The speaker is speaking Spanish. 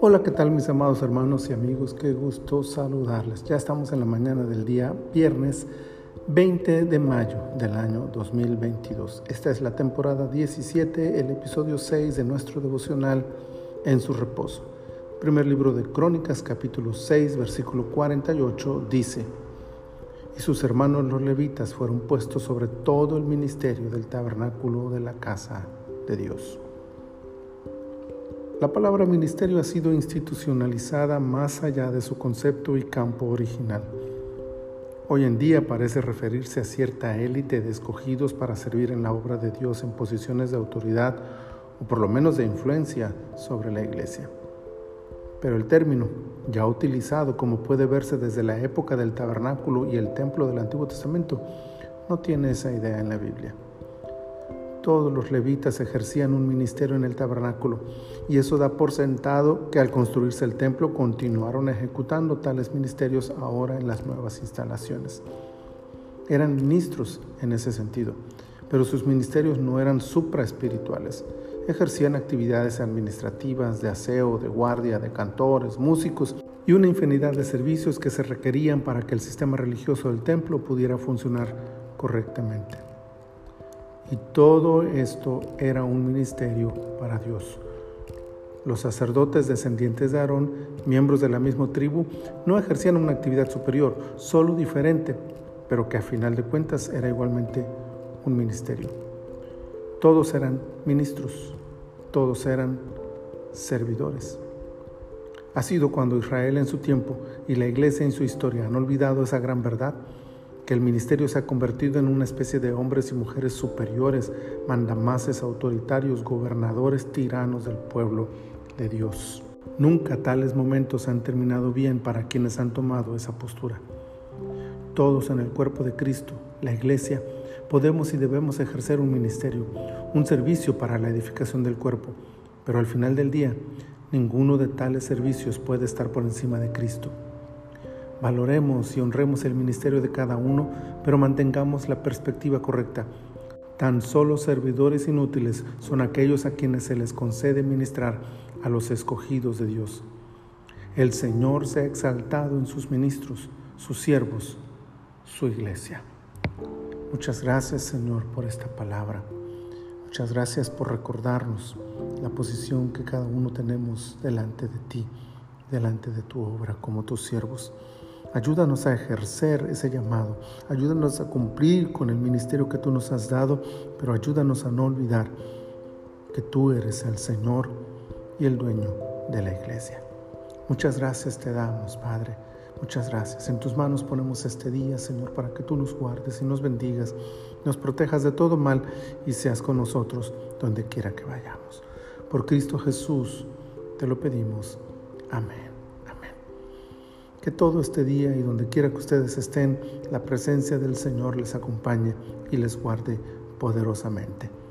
Hola, ¿qué tal mis amados hermanos y amigos? Qué gusto saludarles. Ya estamos en la mañana del día viernes 20 de mayo del año 2022. Esta es la temporada 17, el episodio 6 de nuestro devocional En su reposo. Primer libro de Crónicas, capítulo 6, versículo 48, dice, y sus hermanos los levitas fueron puestos sobre todo el ministerio del tabernáculo de la casa de Dios. La palabra ministerio ha sido institucionalizada más allá de su concepto y campo original. Hoy en día parece referirse a cierta élite de escogidos para servir en la obra de Dios en posiciones de autoridad o por lo menos de influencia sobre la iglesia. Pero el término, ya utilizado como puede verse desde la época del tabernáculo y el templo del Antiguo Testamento, no tiene esa idea en la Biblia todos los levitas ejercían un ministerio en el tabernáculo y eso da por sentado que al construirse el templo continuaron ejecutando tales ministerios ahora en las nuevas instalaciones. Eran ministros en ese sentido, pero sus ministerios no eran supraespirituales. Ejercían actividades administrativas, de aseo, de guardia, de cantores, músicos y una infinidad de servicios que se requerían para que el sistema religioso del templo pudiera funcionar correctamente. Y todo esto era un ministerio para Dios. Los sacerdotes descendientes de Aarón, miembros de la misma tribu, no ejercían una actividad superior, solo diferente, pero que a final de cuentas era igualmente un ministerio. Todos eran ministros, todos eran servidores. Ha sido cuando Israel en su tiempo y la iglesia en su historia han olvidado esa gran verdad que el ministerio se ha convertido en una especie de hombres y mujeres superiores, mandamases autoritarios, gobernadores, tiranos del pueblo de Dios. Nunca tales momentos han terminado bien para quienes han tomado esa postura. Todos en el cuerpo de Cristo, la iglesia, podemos y debemos ejercer un ministerio, un servicio para la edificación del cuerpo, pero al final del día, ninguno de tales servicios puede estar por encima de Cristo. Valoremos y honremos el ministerio de cada uno, pero mantengamos la perspectiva correcta. Tan solo servidores inútiles son aquellos a quienes se les concede ministrar a los escogidos de Dios. El Señor se ha exaltado en sus ministros, sus siervos, su iglesia. Muchas gracias Señor por esta palabra. Muchas gracias por recordarnos la posición que cada uno tenemos delante de ti, delante de tu obra como tus siervos. Ayúdanos a ejercer ese llamado. Ayúdanos a cumplir con el ministerio que tú nos has dado, pero ayúdanos a no olvidar que tú eres el Señor y el dueño de la iglesia. Muchas gracias te damos, Padre. Muchas gracias. En tus manos ponemos este día, Señor, para que tú nos guardes y nos bendigas, nos protejas de todo mal y seas con nosotros donde quiera que vayamos. Por Cristo Jesús te lo pedimos. Amén. Que todo este día y donde quiera que ustedes estén, la presencia del Señor les acompañe y les guarde poderosamente.